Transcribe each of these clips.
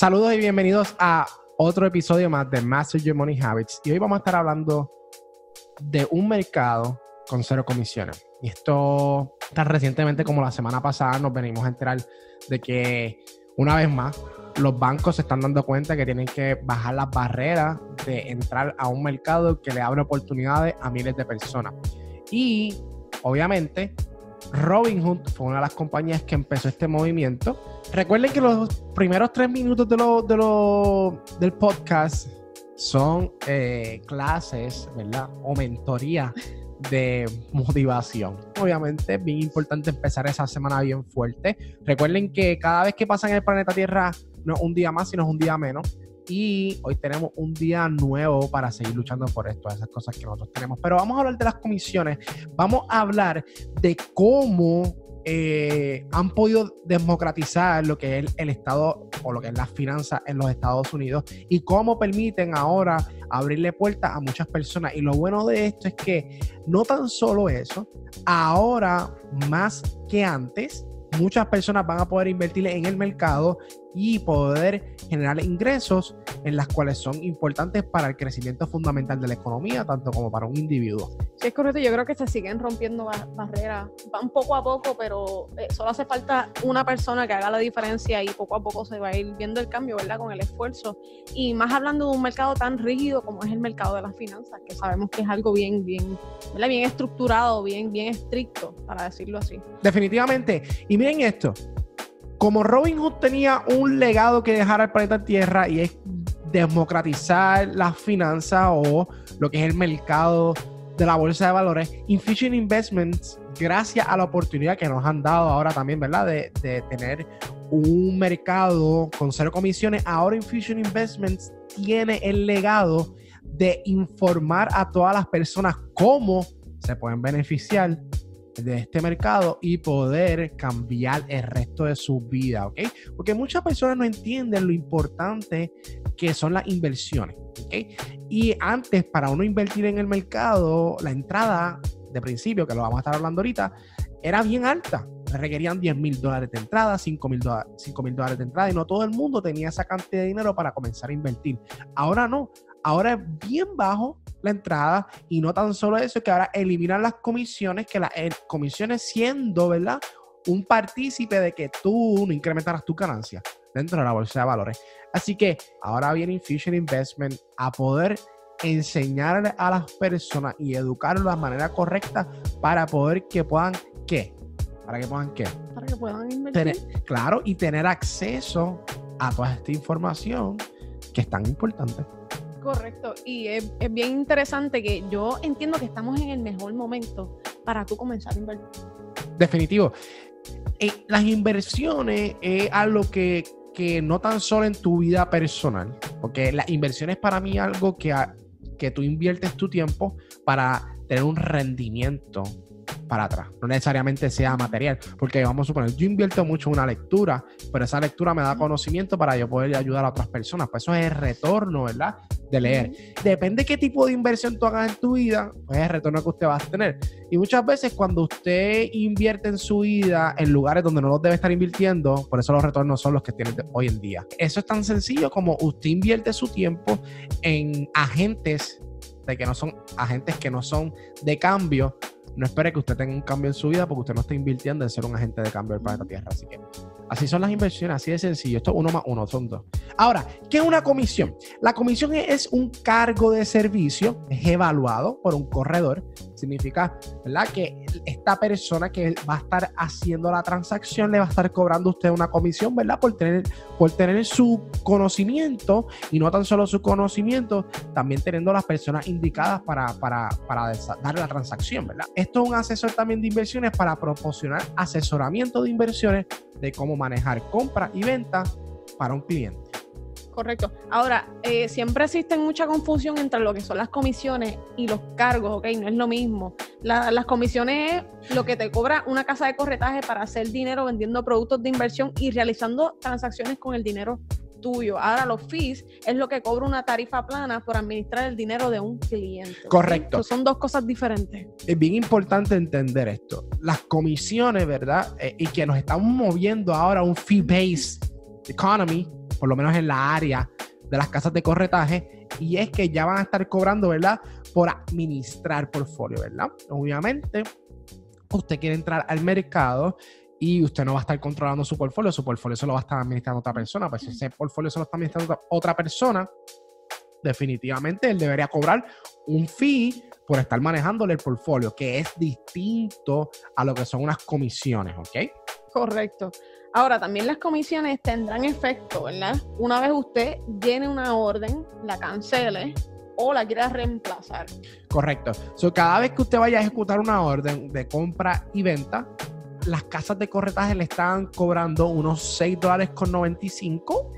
Saludos y bienvenidos a otro episodio más de Master Your Money Habits. Y hoy vamos a estar hablando de un mercado con cero comisiones. Y esto tan recientemente como la semana pasada nos venimos a enterar de que una vez más los bancos se están dando cuenta que tienen que bajar las barreras de entrar a un mercado que le abre oportunidades a miles de personas. Y obviamente Robinhood fue una de las compañías que empezó este movimiento. Recuerden que los primeros tres minutos de lo, del podcast son eh, clases, ¿verdad? O mentoría de motivación. Obviamente es bien importante empezar esa semana bien fuerte. Recuerden que cada vez que pasan en el planeta Tierra no es un día más, sino es un día menos y hoy tenemos un día nuevo para seguir luchando por esto, esas cosas que nosotros tenemos. Pero vamos a hablar de las comisiones, vamos a hablar de cómo eh, han podido democratizar lo que es el, Estado o lo que es las finanzas en los Estados Unidos y cómo permiten ahora abrirle puertas a muchas personas. Y lo bueno de esto es que no tan solo eso, ahora más que antes, muchas personas van a poder invertir en el mercado y poder generar ingresos en las cuales son importantes para el crecimiento fundamental de la economía, tanto como para un individuo. Sí, es correcto. Yo creo que se siguen rompiendo barreras. Van poco a poco, pero eh, solo hace falta una persona que haga la diferencia y poco a poco se va a ir viendo el cambio, ¿verdad? Con el esfuerzo. Y más hablando de un mercado tan rígido como es el mercado de las finanzas, que sabemos que es algo bien, bien, ¿verdad? Bien estructurado, bien, bien estricto, para decirlo así. Definitivamente. Y miren esto como Robin Hood tenía un legado que dejar al planeta Tierra y es democratizar las finanzas o lo que es el mercado de la bolsa de valores, Infusion Investments, gracias a la oportunidad que nos han dado ahora también, ¿verdad? De, tener un mercado con cero comisiones, ahora Infusion Investments tiene el legado de informar a todas las personas cómo se pueden beneficiar de este mercado y poder cambiar el resto de su vida, ¿ok? Porque muchas personas no entienden lo importante que son las inversiones, ¿ok? Y antes, para uno invertir en el mercado, la entrada de principio, que lo vamos a estar hablando ahorita, era bien alta. Requerían 10 mil dólares de entrada, 5 mil dólares de entrada y no todo el mundo tenía esa cantidad de dinero para comenzar a invertir. Ahora no, ahora es bien bajo la entrada y no tan solo eso, que ahora eliminan las comisiones, que las eh, comisiones siendo, ¿verdad? Un partícipe de que tú no incrementaras tu ganancia dentro de la bolsa de valores. Así que ahora viene Infusion Investment a poder enseñar a las personas y educarlas de la manera correcta para poder que puedan, ¿qué? Para que puedan, ¿qué? Para que puedan invertir. claro, y tener acceso a toda esta información que es tan importante. Correcto, y es, bien interesante que yo entiendo que estamos en el mejor momento para tú comenzar a invertir. Definitivo. Eh, las inversiones es algo que, no tan solo en tu vida personal, porque las inversiones para mí es algo que, que tú inviertes tu tiempo para tener un rendimiento para atrás, no necesariamente sea material, porque vamos a suponer, yo invierto mucho en una lectura, pero esa lectura me da conocimiento para yo poder ayudar a otras personas, pues eso es el retorno, ¿verdad? De leer. Depende qué tipo de inversión tú hagas en tu vida, pues es el retorno que usted va a tener. Y muchas veces cuando usted invierte en su vida en lugares donde no los debe estar invirtiendo, por eso los retornos son los que tiene hoy en día. Eso es tan sencillo como usted invierte su tiempo en agentes de que no son agentes que no son de cambio no espere que usted tenga un cambio en su vida porque usted no está invirtiendo en ser un agente de cambio del planeta Tierra. Así que así son las inversiones, así de sencillo. Esto uno más uno, son dos. Ahora, ¿qué es una comisión? La comisión es un cargo de servicio, es evaluado por un corredor. Significa, ¿verdad? Que esta persona que va a estar haciendo la transacción le va a estar cobrando a usted una comisión, ¿verdad? Por tener, por tener su conocimiento y no tan solo su conocimiento, también teniendo las personas indicadas para, para, para dar la transacción, ¿verdad? Esto es un asesor también de inversiones para proporcionar asesoramiento de inversiones de cómo manejar compra y venta para un cliente. Correcto. Ahora, eh, siempre existe mucha confusión entre lo que son las comisiones y los cargos, ¿ok? No es lo mismo. las comisiones es lo que te cobra una casa de corretaje para hacer dinero vendiendo productos de inversión y realizando transacciones con el dinero tuyo. Ahora los fees es lo que cobra una tarifa plana por administrar el dinero de un cliente. Correcto. son dos cosas diferentes. Es bien importante entender esto. Las comisiones, ¿verdad? Eh, y que nos estamos moviendo ahora a un fee-based economy, por lo menos en la área de las casas de corretaje, y es que ya van a estar cobrando, ¿verdad? Por administrar portfolio, ¿verdad? Obviamente, usted quiere entrar al mercado y usted no va a estar controlando su portfolio, su portfolio se lo va a estar administrando otra persona, pues si ese portfolio se lo está administrando otra persona, definitivamente él debería cobrar un fee por estar manejándole el portfolio, que es distinto a lo que son unas comisiones, ¿ok? Correcto. Ahora, también las comisiones tendrán efecto, ¿verdad? Una vez usted llene una orden, la cancele o la quiera reemplazar. Correcto. So, cada vez que usted vaya a ejecutar una orden de compra y venta, las casas de corretaje le están cobrando unos 6 dólares con 95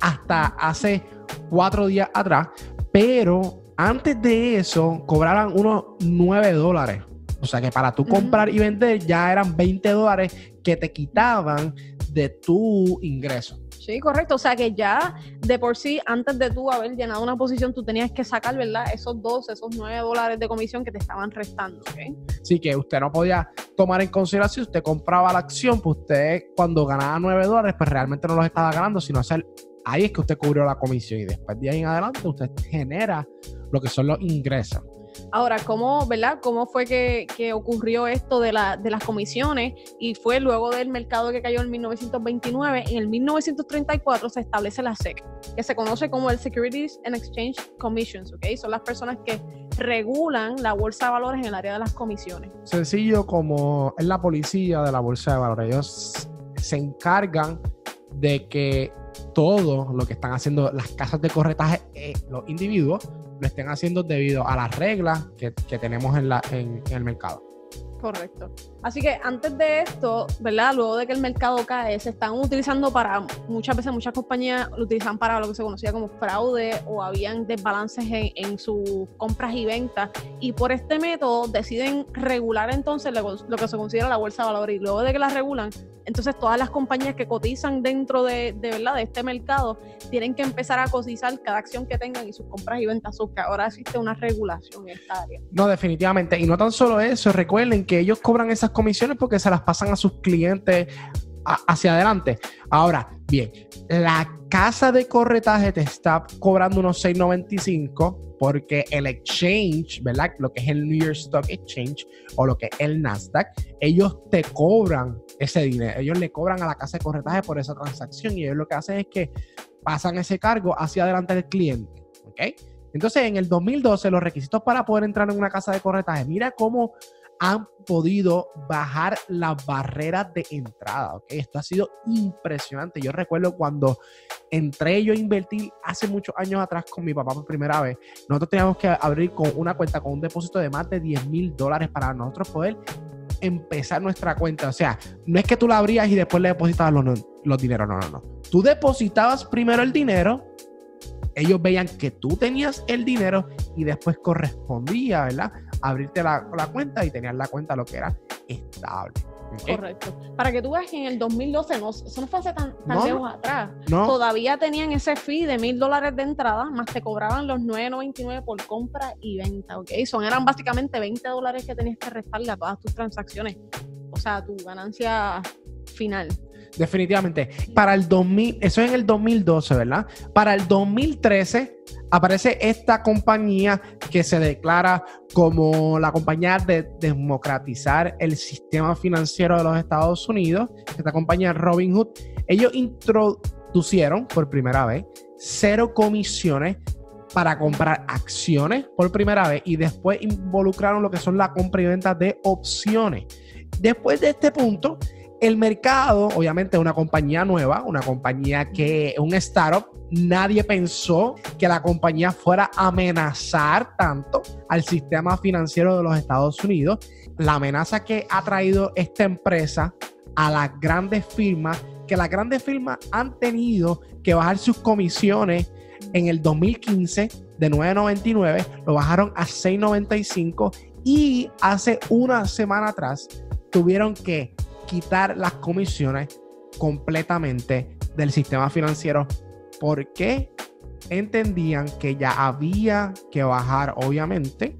hasta hace cuatro días atrás, pero antes de eso cobraban unos 9 dólares. O sea que para tú comprar y vender ya eran 20 dólares que te quitaban de tu ingreso. Sí, correcto. O sea que ya de por sí, antes de tú haber llenado una posición, tú tenías que sacar, ¿verdad? Esos 12, esos 9 dólares de comisión que te estaban restando. Sí, que usted no podía tomar en consideración, usted compraba la acción, pues usted cuando ganaba 9 dólares, pues realmente no los estaba ganando, sino hacer ahí es que usted cubrió la comisión y después de ahí en adelante usted genera lo que son los ingresos. Ahora, ¿cómo, verdad? ¿Cómo fue que, ocurrió esto de, la, de, las comisiones? Y fue luego del mercado que cayó en 1929. En el 1934 se establece la SEC, que se conoce como el Securities and Exchange Commissions, ¿ok? Son las personas que regulan la bolsa de valores en el área de las comisiones. Sencillo como es la policía de la bolsa de valores. Ellos se encargan de que todo lo que están haciendo las casas de corretaje, eh, los individuos, lo estén haciendo debido a las reglas que, tenemos en, la, en el mercado. Correcto. Así que antes de esto, ¿verdad? Luego de que el mercado cae, se están utilizando para, muchas veces muchas compañías lo utilizan para lo que se conocía como fraude o habían desbalances en, sus compras y ventas. Y por este método deciden regular entonces lo, que se considera la bolsa de valores. Y luego de que la regulan, entonces todas las compañías que cotizan dentro de, de, ¿verdad? de este mercado tienen que empezar a cotizar cada acción que tengan y sus compras y ventas. ahora existe una regulación en esta área. No, definitivamente. Y no tan solo eso, recuerden que ellos cobran esas comisiones porque se las pasan a sus clientes hacia adelante. Ahora, bien, la casa de corretaje te está cobrando unos 6.95 porque el exchange, ¿verdad? Lo que es el New York Stock Exchange o lo que es el Nasdaq, ellos te cobran ese dinero. Ellos le cobran a la casa de corretaje por esa transacción y ellos lo que hacen es que pasan ese cargo hacia adelante del cliente. ¿Ok? Entonces, en el 2012, los requisitos para poder entrar en una casa de corretaje, mira cómo han podido bajar las barreras de entrada. ¿okay? Esto ha sido impresionante. Yo recuerdo cuando entré yo a invertir hace muchos años atrás con mi papá por primera vez, nosotros teníamos que abrir con una cuenta con un depósito de más de 10 mil dólares para nosotros poder empezar nuestra cuenta. O sea, no es que tú la abrías y después le depositabas los, los dineros. No, no, no. Tú depositabas primero el dinero ellos veían que tú tenías el dinero y después correspondía, ¿verdad? Abrirte la, cuenta y tenías la cuenta lo que era estable. Correcto. Para que tú veas que en el 2012, no, eso no fue hace tan, lejos atrás, todavía tenían ese fee de mil dólares de entrada, más te cobraban los 9.99 por compra y venta, ¿ok? Son, eran básicamente 20 dólares que tenías que restarle a todas tus transacciones, o sea, tu ganancia final. Definitivamente. Para el 2000, eso es en el 2012, ¿verdad? Para el 2013 aparece esta compañía que se declara como la compañía de democratizar el sistema financiero de los Estados Unidos, esta compañía Robinhood. Ellos introducieron por primera vez cero comisiones para comprar acciones por primera vez y después involucraron lo que son la compra y venta de opciones. Después de este punto, el mercado, obviamente, es una compañía nueva, una compañía que un startup. Nadie pensó que la compañía fuera a amenazar tanto al sistema financiero de los Estados Unidos. La amenaza que ha traído esta empresa a las grandes firmas, que las grandes firmas han tenido que bajar sus comisiones en el 2015 de 9.99, lo bajaron a 6.95 y hace una semana atrás tuvieron que quitar las comisiones completamente del sistema financiero porque entendían que ya había que bajar, obviamente,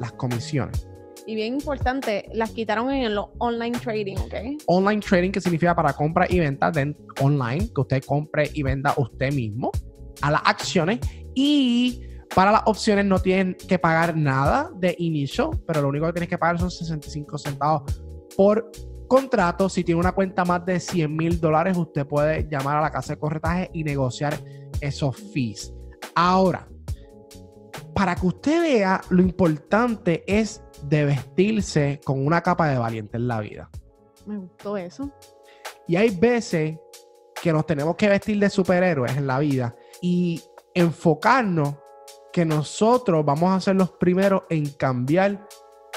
las comisiones. Y bien importante, las quitaron en el online trading, ¿ok? Online trading, que significa para compra y venta de online, que usted compre y venda usted mismo a las acciones. Y para las opciones no tienen que pagar nada de inicio, pero lo único que tienes que pagar son 65 centavos por contrato. Si tiene una cuenta más de 100 mil dólares, usted puede llamar a la casa de corretaje y negociar esos fees. Ahora, para que usted vea lo importante es de vestirse con una capa de valiente en la vida. Me gustó eso. Y hay veces que nos tenemos que vestir de superhéroes en la vida y enfocarnos que nosotros vamos a ser los primeros en cambiar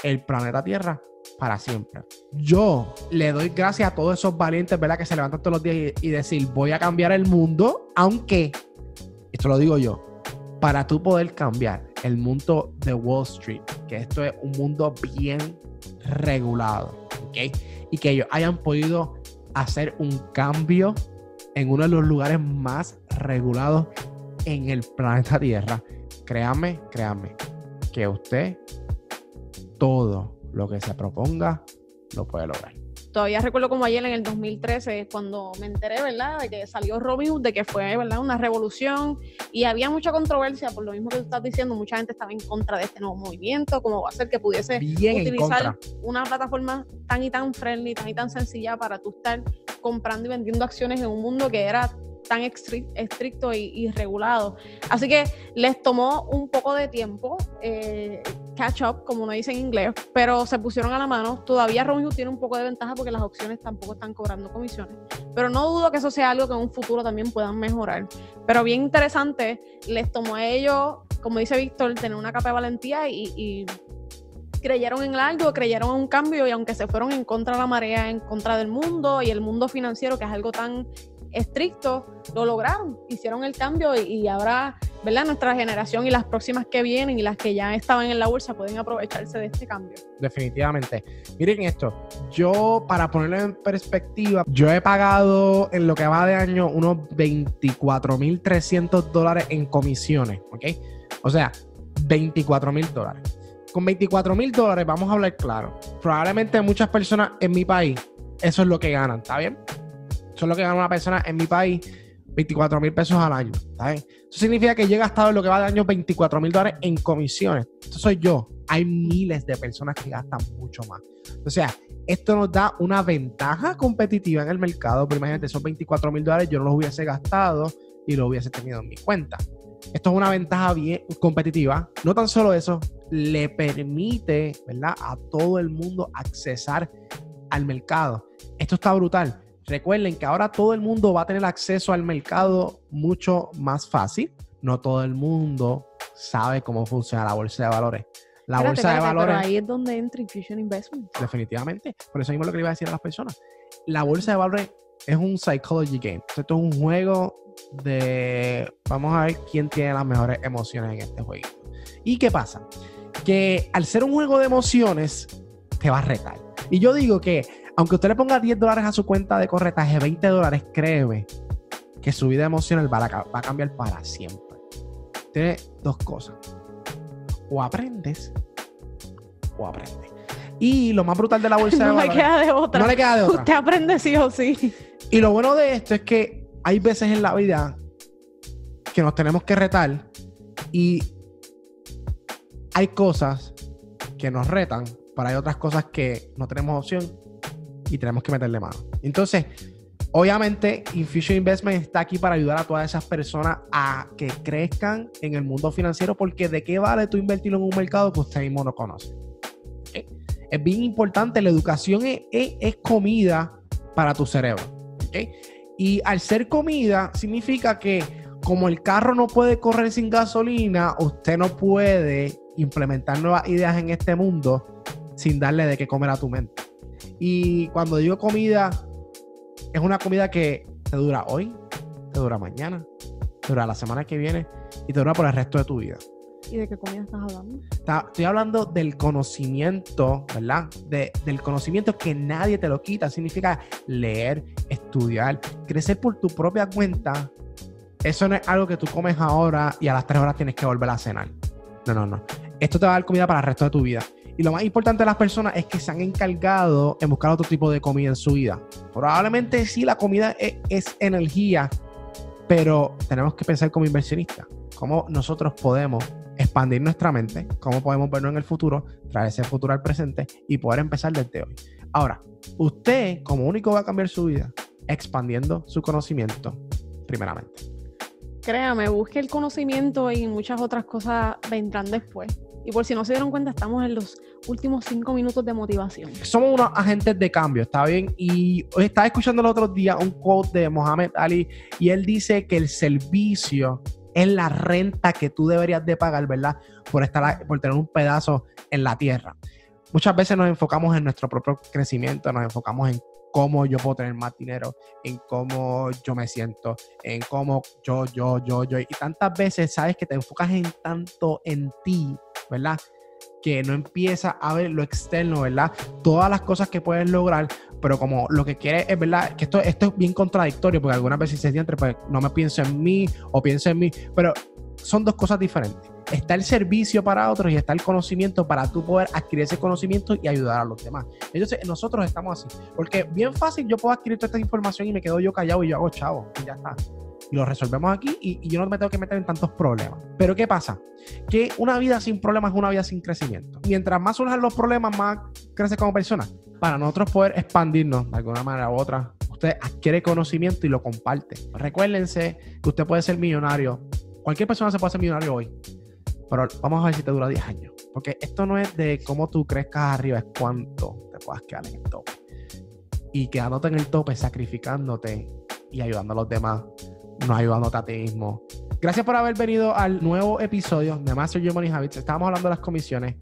el planeta Tierra para siempre. Yo le doy gracias a todos esos valientes, ¿verdad? Que se levantan todos los días y, y decir, voy a cambiar el mundo, aunque, esto lo digo yo, para tú poder cambiar el mundo de Wall Street, que esto es un mundo bien regulado, ¿ok? Y que ellos hayan podido hacer un cambio en uno de los lugares más regulados en el planeta Tierra. Créame, créame, que usted todo lo que se proponga lo puede lograr. Todavía recuerdo como ayer en el 2013, cuando me enteré, ¿verdad?, de que salió Robinhood, de que fue, ¿verdad?, una revolución y había mucha controversia, por lo mismo que tú estás diciendo, mucha gente estaba en contra de este nuevo movimiento, cómo va a ser que pudiese Bien en utilizar una plataforma tan y tan friendly, tan y tan sencilla para tú estar comprando y vendiendo acciones en un mundo que era tan estri- estricto y, y regulado. Así que les tomó un poco de tiempo eh, catch up, como uno dice en inglés, pero se pusieron a la mano. Todavía Robinhood tiene un poco de ventaja porque las opciones tampoco están cobrando comisiones, pero no dudo que eso sea algo que en un futuro también puedan mejorar. Pero bien interesante, les tomó a ellos, como dice Víctor, tener una capa de valentía y, y creyeron en algo, creyeron en un cambio y aunque se fueron en contra de la marea, en contra del mundo y el mundo financiero, que es algo tan estricto, lo lograron, hicieron el cambio y, y ahora, ¿verdad? Nuestra generación y las próximas que vienen y las que ya estaban en la bolsa pueden aprovecharse de este cambio. Definitivamente. Miren esto, yo para ponerlo en perspectiva, yo he pagado en lo que va de año unos 24.300 dólares en comisiones, ¿ok? O sea, 24 mil dólares. Con 24 mil dólares, vamos a hablar claro. Probablemente muchas personas en mi país, eso es lo que ganan, ¿está bien? Eso es lo que gana una persona en mi país, 24 mil pesos al año, ¿está? Eso significa que yo he gastado lo que va de año 24 mil dólares en comisiones. Esto soy yo. Hay miles de personas que gastan mucho más. O sea, esto nos da una ventaja competitiva en el mercado. Pero imagínate, esos 24 mil dólares yo no los hubiese gastado y los hubiese tenido en mi cuenta. Esto es una ventaja bien competitiva. No tan solo eso, le permite, ¿verdad? A todo el mundo accesar al mercado. Esto está brutal. Recuerden que ahora todo el mundo va a tener acceso al mercado mucho más fácil. No todo el mundo sabe cómo funciona la bolsa de valores. La Espérate, bolsa de espérate, valores, Pero ahí es donde entra Infusion Investment. definitivamente. Por eso mismo es lo que le iba a decir a las personas. La bolsa de valores es un psychology game. Esto es un juego de vamos a ver quién tiene las mejores emociones en este juego. ¿Y qué pasa? Que al ser un juego de emociones, te va a retar. Y yo digo que, aunque usted le ponga 10 dólares a su cuenta de corretaje, 20 dólares, créeme que su vida emocional va a, ca- va a cambiar para siempre. Tiene dos cosas. O aprendes, o aprendes. Y lo más brutal de la bolsa de No me valores. queda de otra. No le queda de otra. Usted aprende sí o sí. Y lo bueno de esto es que hay veces en la vida que nos tenemos que retar y hay cosas que nos retan, pero hay otras cosas que no tenemos opción y tenemos que meterle mano. Entonces, obviamente, Infusion Investment está aquí para ayudar a todas esas personas a que crezcan en el mundo financiero, porque de qué vale tú invertirlo en un mercado que usted mismo no conoce. Es bien importante, la educación es, es- comida para tu cerebro. Y al ser comida, significa que como el carro no puede correr sin gasolina, usted no puede implementar nuevas ideas en este mundo sin darle de qué comer a tu mente. Y cuando digo comida, es una comida que te dura hoy, te dura mañana, te dura la semana que viene y te dura por el resto de tu vida. ¿Y de qué comida estás hablando? Está- estoy hablando del conocimiento, ¿verdad? De- del conocimiento que nadie te lo quita. Significa leer, estudiar, crecer por tu propia cuenta. Eso no es algo que tú comes ahora y a las 3 horas tienes que volver a cenar. No, no, no. Esto te va a dar comida para el resto de tu vida. Y lo más importante de las personas es que se han encargado en buscar otro tipo de comida en su vida. Probablemente sí, la comida es, energía, pero tenemos que pensar como inversionistas. Cómo nosotros podemos expandir nuestra mente, cómo podemos vernos en el futuro, traer ese futuro al presente y poder empezar desde hoy. Ahora, usted como único va a cambiar su vida expandiendo su conocimiento, primeramente. Créame, busque el conocimiento y muchas otras cosas vendrán después. Y por si no se dieron cuenta, estamos en los últimos cinco minutos de motivación. Somos unos agentes de cambio, ¿está bien? Y estaba escuchando el otro día un quote de Mohamed Ali y él dice que el servicio es la renta que tú deberías de pagar, ¿verdad? Por, estar, por tener un pedazo en la tierra. Muchas veces nos enfocamos en nuestro propio crecimiento, nos enfocamos en cómo yo puedo tener más dinero, en cómo yo me siento, en cómo yo, yo, yo, yo. Y tantas veces sabes que te enfocas en tanto en ti, ¿verdad? Que no empieza a ver lo externo, ¿verdad? Todas las cosas que puedes lograr, pero como lo que quieres es, ¿verdad? Que esto, esto es bien contradictorio, porque algunas veces se siente, pues no me pienso en mí o pienso en mí, pero son dos cosas diferentes. Está el servicio para otros y está el conocimiento para tú poder adquirir ese conocimiento y ayudar a los demás. Entonces, nosotros estamos así. Porque bien fácil yo puedo adquirir toda esta información y me quedo yo callado y yo hago chavo y ya está. Y lo resolvemos aquí y, yo no me tengo que meter en tantos problemas. Pero ¿qué pasa? Que una vida sin problemas es una vida sin crecimiento. Mientras más surjan los problemas, más crece como persona. Para nosotros poder expandirnos de alguna manera u otra, usted adquiere conocimiento y lo comparte. Recuérdense que usted puede ser millonario. Cualquier persona se puede hacer millonario hoy. Pero vamos a ver si te dura 10 años. Porque esto no es de cómo tú crezcas arriba, es cuánto te puedas quedar en el tope. Y quedándote en el tope, sacrificándote y ayudando a los demás, no ayudándote a ti mismo. Gracias por haber venido al nuevo episodio de Master Your Money Habits. Estábamos hablando de las comisiones.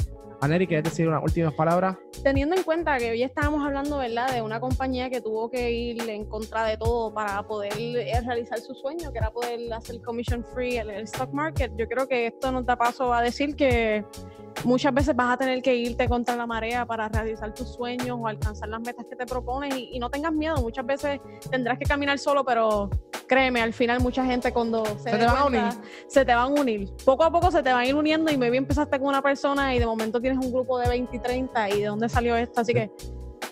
Aneri, ¿quieres decir unas últimas palabras? Teniendo en cuenta que hoy estábamos hablando, ¿verdad?, de una compañía que tuvo que ir en contra de todo para poder eh, realizar su sueño, que era poder hacer commission free el, el stock market. Yo creo que esto nos da paso a decir que muchas veces vas a tener que irte contra la marea para realizar tus sueños o alcanzar las metas que te propones y, y no tengas miedo. Muchas veces tendrás que caminar solo, pero créeme, al final mucha gente cuando se, Se te van a unir. se te van a unir. Poco a poco se te van a ir uniendo y maybe empezaste con una persona y de momento tienes un grupo de 20 y 30 y de dónde salió esto. Así que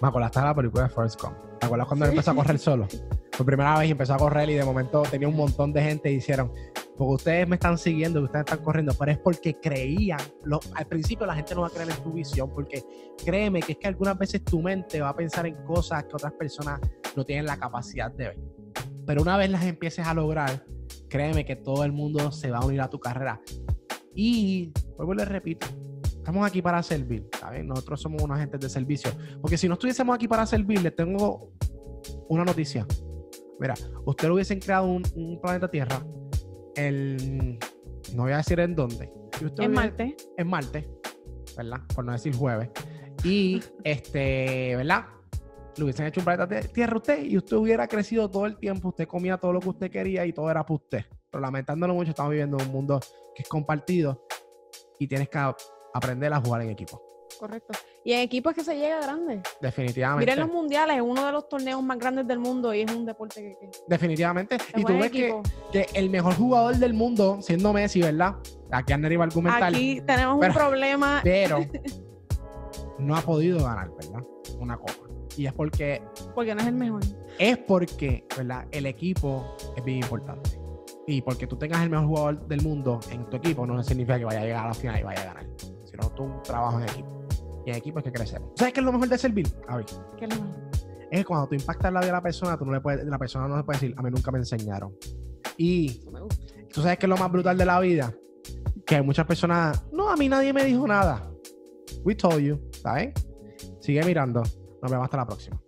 Me acordaste de la película de Forrest Gump. ¿Te acuerdas cuando él empezó a correr solo? Por primera vez empezó a correr y de momento tenía un montón de gente y hicieron, porque ustedes me están siguiendo, que ustedes están corriendo, pero es porque creían. Lo- al principio la gente no va a creer en tu visión, porque créeme que es que algunas veces tu mente va a pensar en cosas que otras personas no tienen la capacidad de ver. Pero una vez las empieces a lograr, créeme que todo el mundo se va a unir a tu carrera. Y, vuelvo y les repito, estamos aquí para servir, ¿sabes? Nosotros somos unos agentes de servicio. Porque si no estuviésemos aquí para servir, les tengo una noticia. Mira, ustedes hubiesen creado un, un planeta Tierra, el, no voy a decir en dónde. usted en Marte, en Marte, ¿verdad? Por no decir jueves. Y, este, ¿verdad? Le hubiesen hecho un planeta Tierra a usted y usted hubiera crecido todo el tiempo, usted comía todo lo que usted quería y todo era para usted. Pero lamentándolo mucho, estamos viviendo en un mundo que es compartido y tienes que aprender a jugar en equipo. correcto. Y en equipo es que se llega grande. Definitivamente. Miren los mundiales, es uno de los torneos más grandes del mundo y es un deporte que, que Definitivamente. Y tú ves que, que el mejor jugador del mundo, siendo Messi, ¿verdad? Aquí Ander iba a argumentar, Aquí tenemos Pero- un problema. pero no ha podido ganar, ¿verdad? Una copa. Y es porque Porque no es el mejor. es porque, ¿verdad? El equipo es bien importante. Y porque tú tengas el mejor jugador del mundo en tu equipo no significa que vaya a llegar a la final y vaya a ganar. Sino tú un trabajo en equipo. Y en equipo es que crecemos. ¿Sabes qué es lo mejor de servir? A ver, ¿Qué es lo mejor? es que cuando tú impactas la vida de la persona, tú no le puedes, la persona no le puede decir, a mí nunca me enseñaron. Y tú sabes que es lo más brutal de la vida. Que muchas personas, no, a mí nadie me dijo nada. We told you, ¿sabes? Sigue mirando. Nos vemos hasta la próxima.